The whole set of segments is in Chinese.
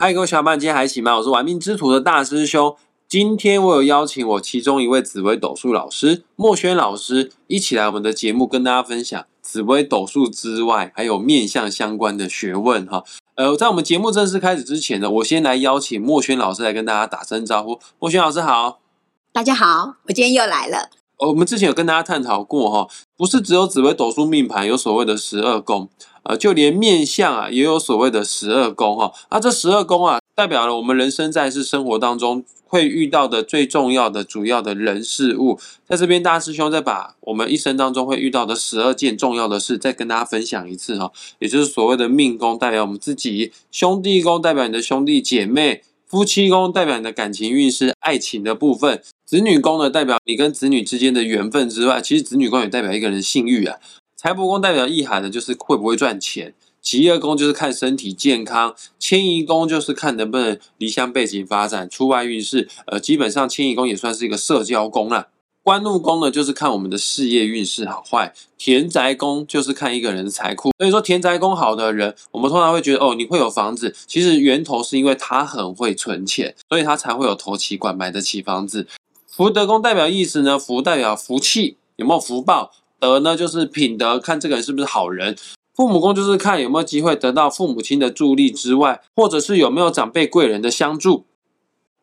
嗨，各位小伙伴，今天还行吗？我是玩命之徒的大师兄。今天我有邀请我其中一位紫微斗数老师莫轩老师一起来我们的节目，跟大家分享紫微斗数之外，还有面相相关的学问哈。呃，在我们节目正式开始之前呢，我先来邀请莫轩老师来跟大家打声招呼。莫轩老师好，大家好，我今天又来了。我们之前有跟大家探讨过哈，不是只有紫微斗数命盘有所谓的十二宫，呃，就连面相啊也有所谓的十二宫哈。啊，这十二宫啊，代表了我们人生在世生活当中会遇到的最重要的主要的人事物。在这边，大师兄再把我们一生当中会遇到的十二件重要的事，再跟大家分享一次哈。也就是所谓的命宫代表我们自己，兄弟宫代表你的兄弟姐妹。夫妻宫代表你的感情运势、爱情的部分；子女宫呢，代表你跟子女之间的缘分之外，其实子女宫也代表一个人的性欲啊。财帛宫代表意涵的就是会不会赚钱；吉业宫就是看身体健康；迁移宫就是看能不能离乡背景发展、出外运势。呃，基本上迁移宫也算是一个社交宫了。官禄宫呢，就是看我们的事业运势好坏；田宅宫就是看一个人的财库。所以说，田宅宫好的人，我们通常会觉得哦，你会有房子。其实源头是因为他很会存钱，所以他才会有投期款买得起房子。福德宫代表意思呢，福代表福气，有没有福报？德呢就是品德，看这个人是不是好人。父母宫就是看有没有机会得到父母亲的助力之外，或者是有没有长辈贵人的相助。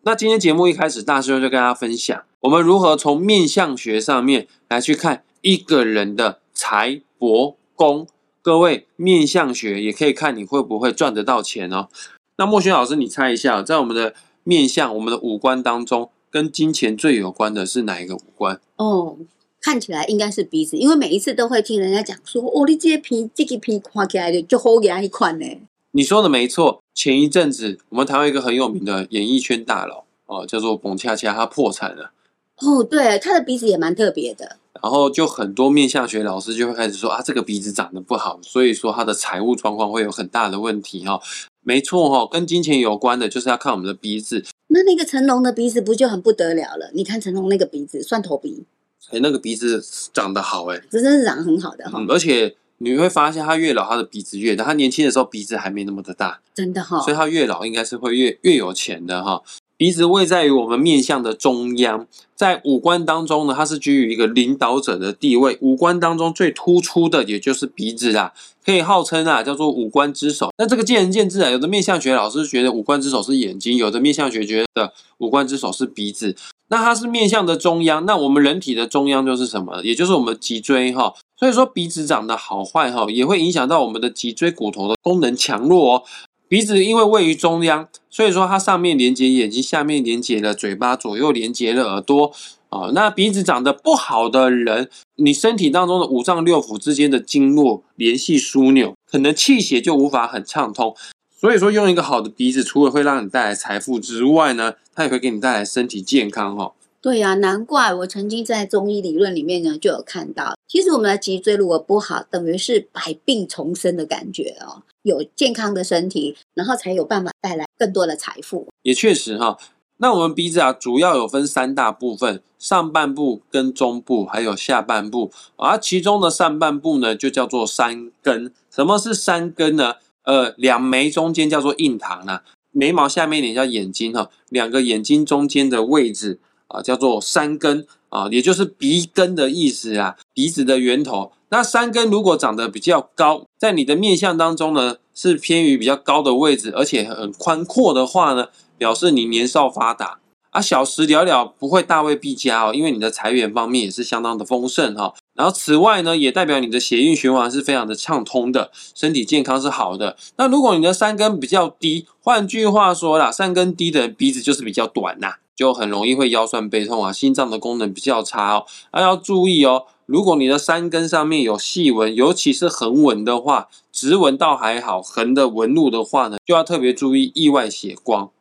那今天节目一开始，大师兄就跟大家分享，我们如何从面相学上面来去看一个人的财帛宫。各位，面相学也可以看你会不会赚得到钱哦。那莫轩老师，你猜一下，在我们的面相、我们的五官当中，跟金钱最有关的是哪一个五官？哦，看起来应该是鼻子，因为每一次都会听人家讲说，哦，你这皮这个皮看起来就好给一款呢。你说的没错，前一阵子我们台湾一个很有名的演艺圈大佬哦，叫做彭恰恰，他破产了。哦，对，他的鼻子也蛮特别的。然后就很多面相学老师就会开始说啊，这个鼻子长得不好，所以说他的财务状况会有很大的问题哈。没错哈，跟金钱有关的就是要看我们的鼻子。那那个成龙的鼻子不就很不得了了？你看成龙那个鼻子，蒜头鼻。哎，那个鼻子长得好哎，真的是长得很好的哈。而且。你会发现他越老，他的鼻子越大。他年轻的时候鼻子还没那么的大，真的哈。所以他越老应该是会越越有钱的哈。鼻子位在于我们面相的中央，在五官当中呢，它是居于一个领导者的地位。五官当中最突出的也就是鼻子啦，可以号称啊叫做五官之首。那这个见仁见智啊，有的面相学老师觉得五官之首是眼睛，有的面相学觉得五官之首是鼻子。那它是面向的中央，那我们人体的中央就是什么？也就是我们脊椎哈。所以说鼻子长得好坏哈，也会影响到我们的脊椎骨头的功能强弱哦。鼻子因为位于中央，所以说它上面连接眼睛，下面连接了嘴巴，左右连接了耳朵啊。那鼻子长得不好的人，你身体当中的五脏六腑之间的经络联系枢纽，可能气血就无法很畅通。所以说，用一个好的鼻子，除了会让你带来财富之外呢，它也会给你带来身体健康哈。对呀，难怪我曾经在中医理论里面呢就有看到，其实我们的脊椎如果不好，等于是百病丛生的感觉哦。有健康的身体，然后才有办法带来更多的财富。也确实哈，那我们鼻子啊，主要有分三大部分：上半部、跟中部，还有下半部。而其中的上半部呢，就叫做山根。什么是山根呢？呃，两眉中间叫做印堂啊，眉毛下面一点叫眼睛哈，两个眼睛中间的位置啊，叫做山根啊，也就是鼻根的意思啊，鼻子的源头。那山根如果长得比较高，在你的面相当中呢，是偏于比较高的位置，而且很宽阔的话呢，表示你年少发达啊。小时了了不会大未必佳哦，因为你的财源方面也是相当的丰盛哈。然后此外呢，也代表你的血运循环是非常的畅通的，身体健康是好的。那如果你的三根比较低，换句话说啦，三根低的人鼻子就是比较短呐，就很容易会腰酸背痛啊，心脏的功能比较差哦。那要注意哦，如果你的三根上面有细纹，尤其是横纹的话，直纹倒还好，横的纹路的话呢，就要特别注意意外血光。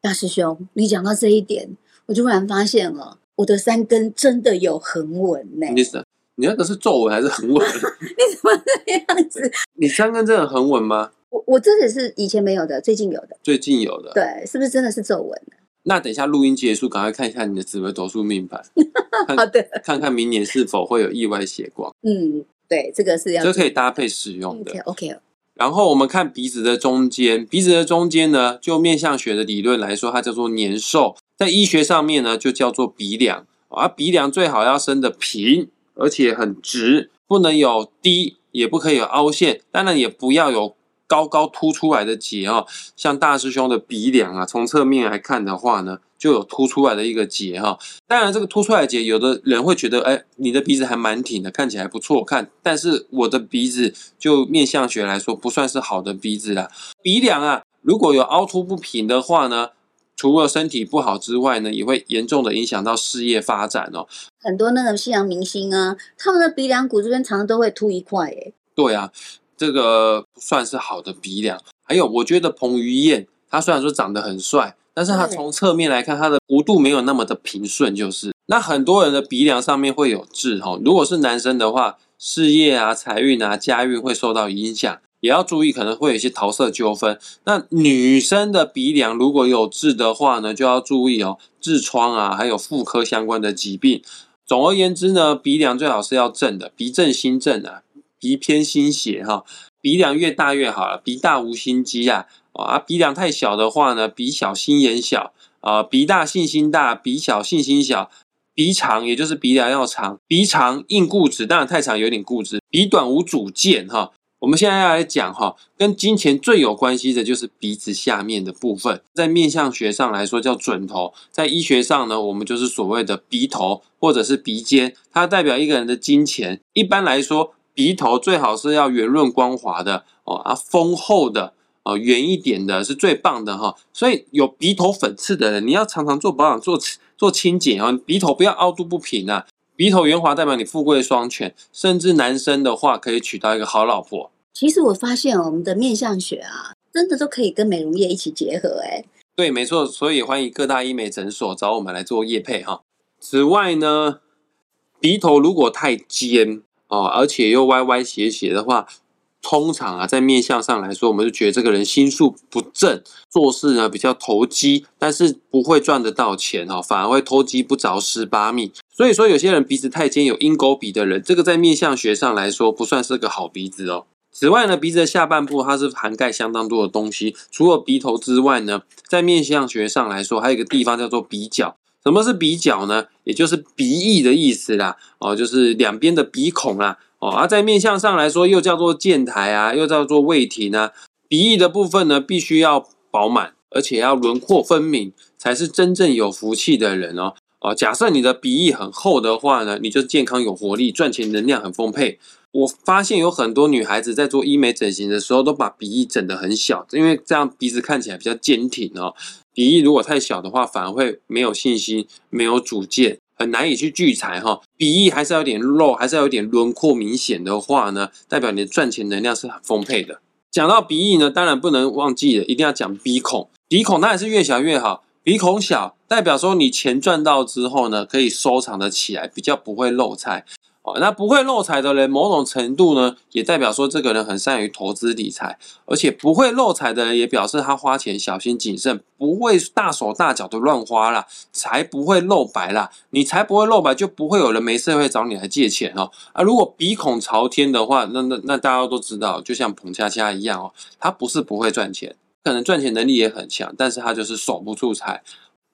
大师兄，你讲到这一点，我突然发现了，我的三根真的有横纹呢。你那个是皱纹还是横纹？你怎么这样子？你三根真的横纹吗？我我这里是以前没有的，最近有的。最近有的，对，是不是真的是皱纹？那等一下录音结束，赶快看一下你的紫微斗数命盘。好的，看看明年是否会有意外血光。嗯，对，这个是要这可以搭配使用的。OK，然后我们看鼻子的中间，鼻子的中间呢，就面相学的理论来说，它叫做年兽，在医学上面呢，就叫做鼻梁。而鼻梁最好要伸的平，而且很直，不能有低，也不可以有凹陷，当然也不要有。高高凸出来的结哦，像大师兄的鼻梁啊，从侧面来看的话呢，就有凸出来的一个结哈。当然，这个凸出来的结，有的人会觉得，哎，你的鼻子还蛮挺的，看起来不错看。但是我的鼻子就面相学来说，不算是好的鼻子啦。鼻梁啊，如果有凹凸不平的话呢，除了身体不好之外呢，也会严重的影响到事业发展哦。很多那个西洋明星啊，他们的鼻梁骨这边常常都会凸一块，哎。对啊。这个不算是好的鼻梁，还有我觉得彭于晏，他虽然说长得很帅，但是他从侧面来看，他的弧度没有那么的平顺，就是那很多人的鼻梁上面会有痣哈。如果是男生的话，事业啊、财运啊、家运会受到影响，也要注意可能会有一些桃色纠纷。那女生的鼻梁如果有痣的话呢，就要注意哦，痔疮啊，还有妇科相关的疾病。总而言之呢，鼻梁最好是要正的，鼻正心正啊。鼻偏心斜哈，鼻梁越大越好了。鼻大无心机啊，啊，鼻梁太小的话呢，鼻小心眼小啊，鼻大信心大，鼻小信心小。鼻长也就是鼻梁要长，鼻长硬固执，当然太长有点固执。鼻短无主见哈。我们现在要来讲哈，跟金钱最有关系的就是鼻子下面的部分，在面相学上来说叫准头，在医学上呢，我们就是所谓的鼻头或者是鼻尖，它代表一个人的金钱。一般来说。鼻头最好是要圆润光滑的哦，啊丰厚的哦，圆一点的是最棒的哈。所以有鼻头粉刺的人，你要常常做保养、做做清洁啊。鼻头不要凹凸不平啊，鼻头圆滑代表你富贵双全，甚至男生的话可以娶到一个好老婆。其实我发现我们的面相学啊，真的都可以跟美容业一起结合哎。对，没错，所以欢迎各大医美诊所找我们来做业配哈。此外呢，鼻头如果太尖。哦，而且又歪歪斜斜的话，通常啊，在面相上来说，我们就觉得这个人心术不正，做事呢比较投机，但是不会赚得到钱哦，反而会偷鸡不着蚀把米。所以说，有些人鼻子太尖，有鹰钩鼻的人，这个在面相学上来说，不算是个好鼻子哦。此外呢，鼻子的下半部它是涵盖相当多的东西，除了鼻头之外呢，在面相学上来说，还有一个地方叫做鼻角。什么是鼻角呢？也就是鼻翼的意思啦，哦，就是两边的鼻孔啦，哦，而在面相上来说，又叫做剑台啊，又叫做胃庭啊。鼻翼的部分呢，必须要饱满，而且要轮廓分明，才是真正有福气的人哦。哦，假设你的鼻翼很厚的话呢，你就健康有活力，赚钱能量很丰沛。我发现有很多女孩子在做医美整形的时候，都把鼻翼整得很小，因为这样鼻子看起来比较坚挺哦。鼻翼如果太小的话，反而会没有信心、没有主见，很难以去聚财哈。鼻翼还是有点肉，还是要有点轮廓明显的话呢，代表你的赚钱能量是很丰沛的。讲到鼻翼呢，当然不能忘记了，一定要讲鼻孔。鼻孔当然是越小越好，鼻孔小代表说你钱赚到之后呢，可以收藏的起来，比较不会漏财。哦，那不会漏财的人，某种程度呢，也代表说这个人很善于投资理财，而且不会漏财的人，也表示他花钱小心谨慎，不会大手大脚的乱花啦，才不会漏白啦。你才不会漏白，就不会有人没事会找你来借钱哦。啊，如果鼻孔朝天的话，那那那大家都知道，就像彭恰恰一样哦，他不是不会赚钱，可能赚钱能力也很强，但是他就是守不住财。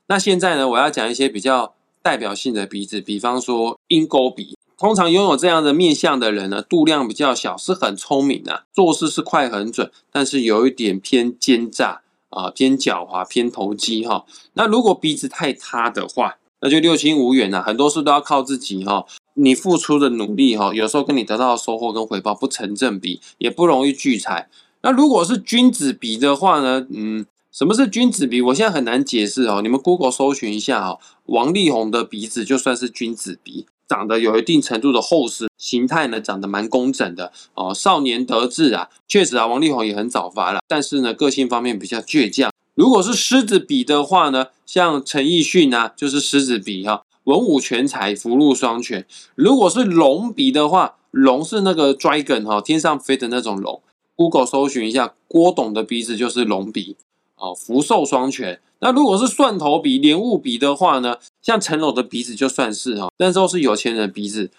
那现在呢，我要讲一些比较代表性的鼻子，比方说鹰钩鼻。通常拥有这样的面相的人呢，度量比较小，是很聪明的，做事是快很准，但是有一点偏奸诈啊，偏狡猾，偏投机哈。那如果鼻子太塌的话，那就六亲无缘了，很多事都要靠自己哈。你付出的努力哈，有时候跟你得到的收获跟回报不成正比，也不容易聚财。那如果是君子鼻的话呢，嗯，什么是君子鼻？我现在很难解释哦，你们 Google 搜寻一下哦，王力宏的鼻子就算是君子鼻。长得有一定程度的厚实，形态呢长得蛮工整的哦。少年得志啊，确实啊，王力宏也很早发了，但是呢，个性方面比较倔强。如果是狮子比的话呢，像陈奕迅啊，就是狮子比哈，文武全才，福禄双全。如果是龙比的话，龙是那个 dragon 哈，天上飞的那种龙。Google 搜寻一下，郭董的鼻子就是龙鼻。哦，福寿双全。那如果是蒜头鼻、莲雾鼻的话呢？像成龙的鼻子就算是哈，但都是有钱人的鼻子。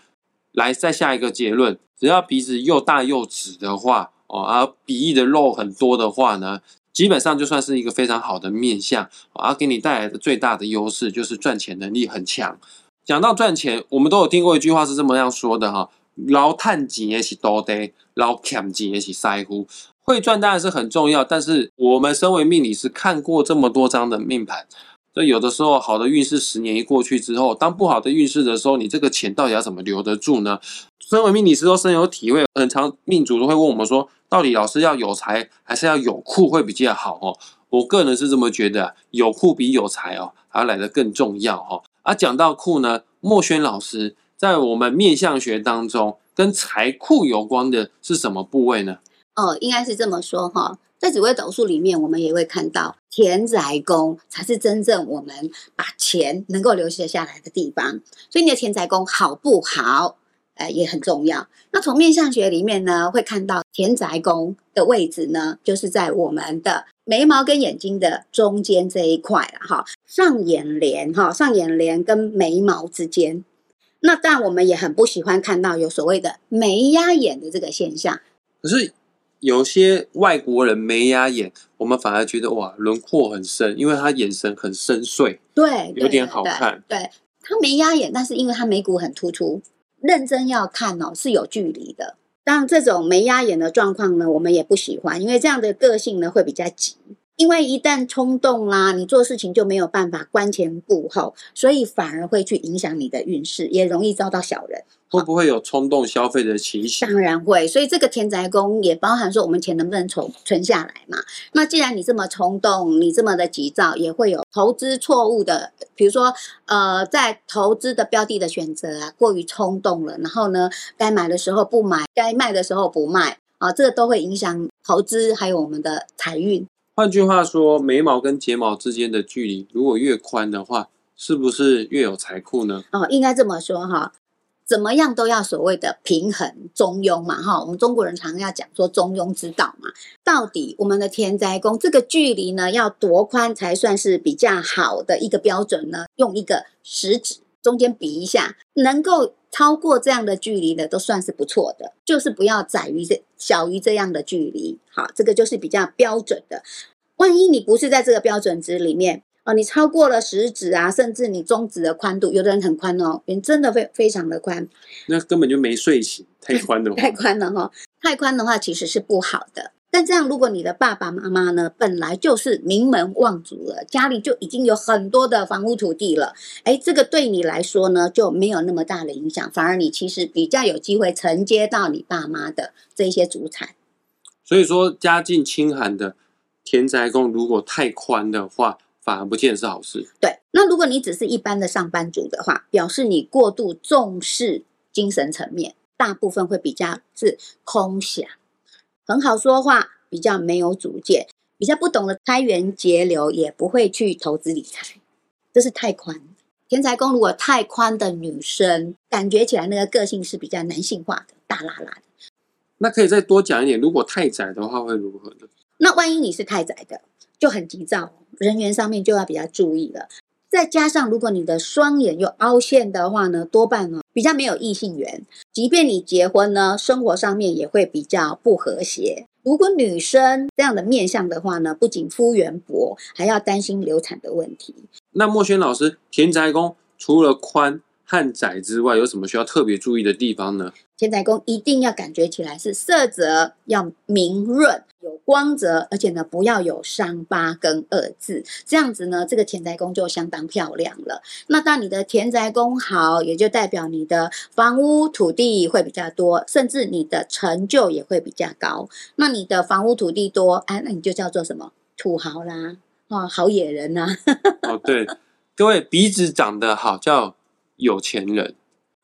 来，再下一个结论：只要鼻子又大又直的话，哦，啊，鼻翼的肉很多的话呢，基本上就算是一个非常好的面相，啊，给你带来的最大的优势就是赚钱能力很强。讲到赚钱，我们都有听过一句话是这么样说的哈：捞探钱也是多得，捞欠钱也是塞乎。会赚当然是很重要，但是我们身为命理师，看过这么多张的命盘，所以有的时候好的运势十年一过去之后，当不好的运势的时候，你这个钱到底要怎么留得住呢？身为命理师都深有体会，很常命主都会问我们说，到底老师要有财还是要有库会比较好哦？我个人是这么觉得，有库比有财哦还要来得更重要哈。啊，讲到库呢，莫轩老师在我们面相学当中，跟财库有关的是什么部位呢？哦，应该是这么说哈，在紫微斗数里面，我们也会看到田宅宫才是真正我们把钱能够留下下来的地方。所以你的田宅宫好不好，呃，也很重要。那从面相学里面呢，会看到田宅宫的位置呢，就是在我们的眉毛跟眼睛的中间这一块了哈，上眼帘哈，上眼帘跟眉毛之间。那当然，我们也很不喜欢看到有所谓的眉压眼的这个现象。可是。有些外国人眉压眼，我们反而觉得哇，轮廓很深，因为他眼神很深邃，对，有点好看。对他眉压眼，但是因为他眉骨很突出，认真要看哦是有距离的。当然，这种眉压眼的状况呢，我们也不喜欢，因为这样的个性呢会比较急。因为一旦冲动啦，你做事情就没有办法观前顾后，所以反而会去影响你的运势，也容易遭到小人。会不会有冲动消费的情形？当然会。所以这个田宅宫也包含说，我们钱能不能存存下来嘛？那既然你这么冲动，你这么的急躁，也会有投资错误的，比如说呃，在投资的标的的选择啊，过于冲动了，然后呢，该买的时候不买，该卖的时候不卖啊，这个都会影响投资还有我们的财运。换句话说，眉毛跟睫毛之间的距离如果越宽的话，是不是越有财库呢？哦，应该这么说哈，怎么样都要所谓的平衡中庸嘛哈。我们中国人常常要讲说中庸之道嘛。到底我们的天灾宫这个距离呢，要多宽才算是比较好的一个标准呢？用一个食指中间比一下，能够。超过这样的距离的都算是不错的，就是不要窄于这小于这样的距离，好，这个就是比较标准的。万一你不是在这个标准值里面哦，你超过了食指啊，甚至你中指的宽度，有的人很宽哦，人真的非非常的宽，那根本就没睡醒，太宽了，太宽了哈，太宽的话其实是不好的。但这样，如果你的爸爸妈妈呢，本来就是名门望族了，家里就已经有很多的房屋土地了，哎，这个对你来说呢，就没有那么大的影响，反而你其实比较有机会承接到你爸妈的这些祖产。所以说，家境清寒的田宅宫如果太宽的话，反而不见是好事。对，那如果你只是一般的上班族的话，表示你过度重视精神层面，大部分会比较是空想。很好说话，比较没有主见，比较不懂得开源节流，也不会去投资理财，这是太宽。天才宫如果太宽的女生，感觉起来那个个性是比较男性化的，大拉拉的。那可以再多讲一点，如果太窄的话会如何呢？那万一你是太窄的，就很急躁，人员上面就要比较注意了。再加上，如果你的双眼又凹陷的话呢，多半呢比较没有异性缘。即便你结婚呢，生活上面也会比较不和谐。如果女生这样的面相的话呢，不仅夫缘薄，还要担心流产的问题。那莫轩老师，田宅宫除了宽和窄之外，有什么需要特别注意的地方呢？田宅宫一定要感觉起来是色泽要明润。有光泽，而且呢，不要有伤疤跟二字，这样子呢，这个田宅宫就相当漂亮了。那当你的田宅宫好，也就代表你的房屋土地会比较多，甚至你的成就也会比较高。那你的房屋土地多，哎，那你就叫做什么土豪啦，哦，好野人呐。哦，对，各位鼻子长得好叫有钱人。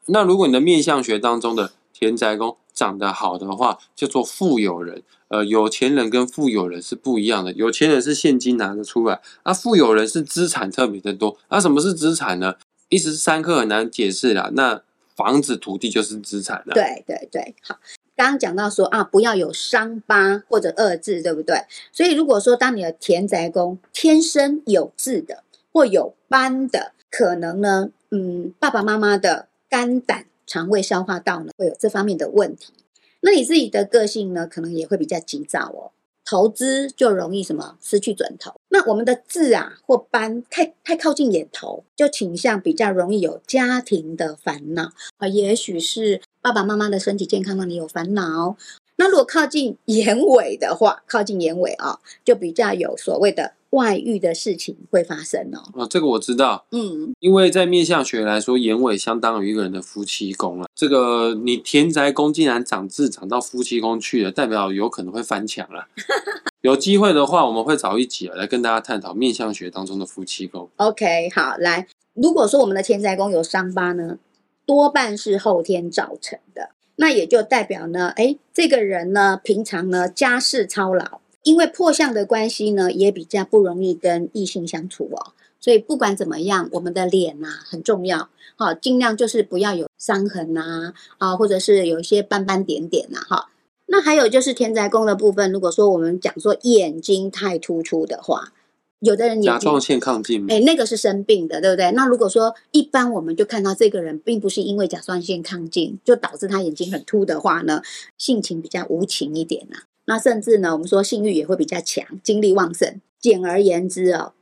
那如果你的面相学当中的田宅宫长得好的话，叫做富有人。呃，有钱人跟富有人是不一样的。有钱人是现金拿得出来，啊，富有人是资产特别的多。啊，什么是资产呢？一时三刻很难解释啦。那房子、土地就是资产了。对对对，好。刚刚讲到说啊，不要有伤疤或者恶痣，对不对？所以如果说当你的田宅宫天生有痣的或有斑的，可能呢，嗯，爸爸妈妈的肝胆肠胃消化道呢会有这方面的问题。那你自己的个性呢，可能也会比较急躁哦。投资就容易什么失去准头。那我们的字啊或斑太太靠近眼头，就倾向比较容易有家庭的烦恼啊，也许是爸爸妈妈的身体健康让你有烦恼。那如果靠近眼尾的话，靠近眼尾啊，就比较有所谓的外遇的事情会发生哦。哦，这个我知道，嗯，因为在面相学来说，眼尾相当于一个人的夫妻宫了。这个你田宅宫竟然长痣长到夫妻宫去了，代表有可能会翻墙了。有机会的话，我们会找一集来跟大家探讨面相学当中的夫妻宫。OK，好，来，如果说我们的田宅宫有伤疤呢，多半是后天造成的，那也就代表呢，哎，这个人呢，平常呢家事操劳，因为破相的关系呢，也比较不容易跟异性相处哦。所以不管怎么样，我们的脸呐、很重要，好、尽量就是不要有伤痕呐、啊，或者是有一些斑斑点点呐、哈。那还有就是天灾宫的部分，如果说我们讲说眼睛太突出的话，有的人甲状腺亢进，哎，那个是生病的，对不对？那如果说一般我们就看到这个人并不是因为甲状腺亢进，就导致他眼睛很凸的话呢，性情比较无情一点呐、那甚至呢，我们说性欲也会比较强，精力旺盛。简而言之哦，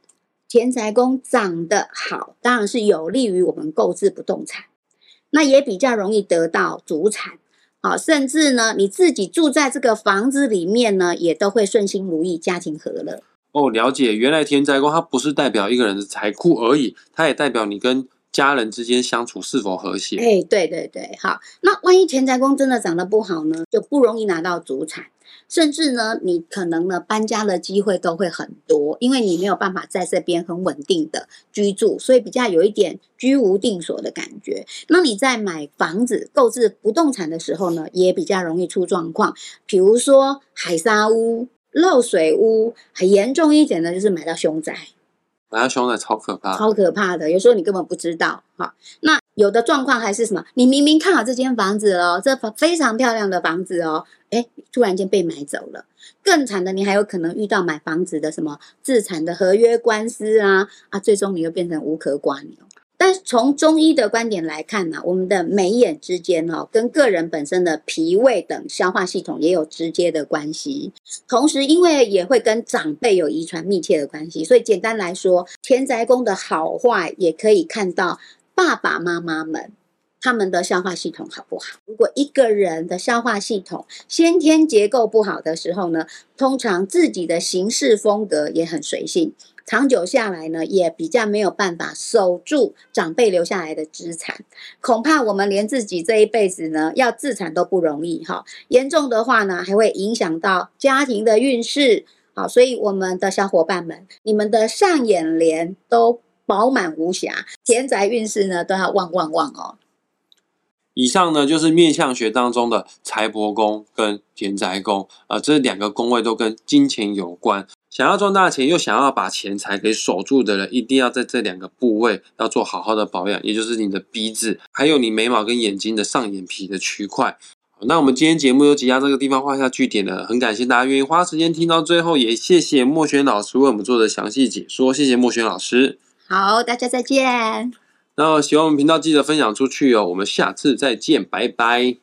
田财宫长得好，当然是有利于我们购置不动产，那也比较容易得到主产。好，甚至呢，你自己住在这个房子里面呢，也都会顺心如意，家庭和乐。哦，了解，原来田宅宫它不是代表一个人的财库而已，它也代表你跟家人之间相处是否和谐。哎，对对对，好。那万一田宅宫真的长得不好呢，就不容易拿到主产，甚至呢，你可能呢搬家的机会都会很多，因为你没有办法在这边很稳定的居住，所以比较有一点居无定所的感觉。那你在买房子、购置不动产的时候呢，也比较容易出状况，比如说海沙屋、漏水屋，很严重一点的就是买到凶宅。买到凶宅超可怕，超可怕的，有时候你根本不知道哈。那有的状况还是什么？你明明看好这间房子哦，这房非常漂亮的房子哦，哎，突然间被买走了。更惨的，你还有可能遇到买房子的什么自产的合约官司啊啊，最终你又变成无壳瓜牛。但从中医的观点来看呢，我们的眉眼之间哦，跟个人本身的脾胃等消化系统也有直接的关系。同时，因为也会跟长辈有遗传密切的关系，所以简单来说，田宅宫的好坏也可以看到爸爸妈妈们他们的消化系统好不好。如果一个人的消化系统先天结构不好的时候呢，通常自己的行事风格也很随性。长久下来呢，也比较没有办法守住长辈留下来的资产，恐怕我们连自己这一辈子呢要自产都不容易哈。严重的话呢，还会影响到家庭的运势。好，所以我们的小伙伴们，你们的上眼帘都饱满无瑕，田宅运势呢都要旺旺旺哦。以上呢就是面相学当中的财帛宫跟田宅宫，呃，这两个宫位都跟金钱有关。想要赚大钱又想要把钱财给守住的人，一定要在这两个部位要做好好的保养，也就是你的鼻子，还有你眉毛跟眼睛的上眼皮的区块。那我们今天节目就即将这个地方画下句点了，很感谢大家愿意花时间听到最后，也谢谢莫轩老师为我们做的详细解说，谢谢莫轩老师。好，大家再见。那喜欢我们频道记得分享出去哦，我们下次再见，拜拜。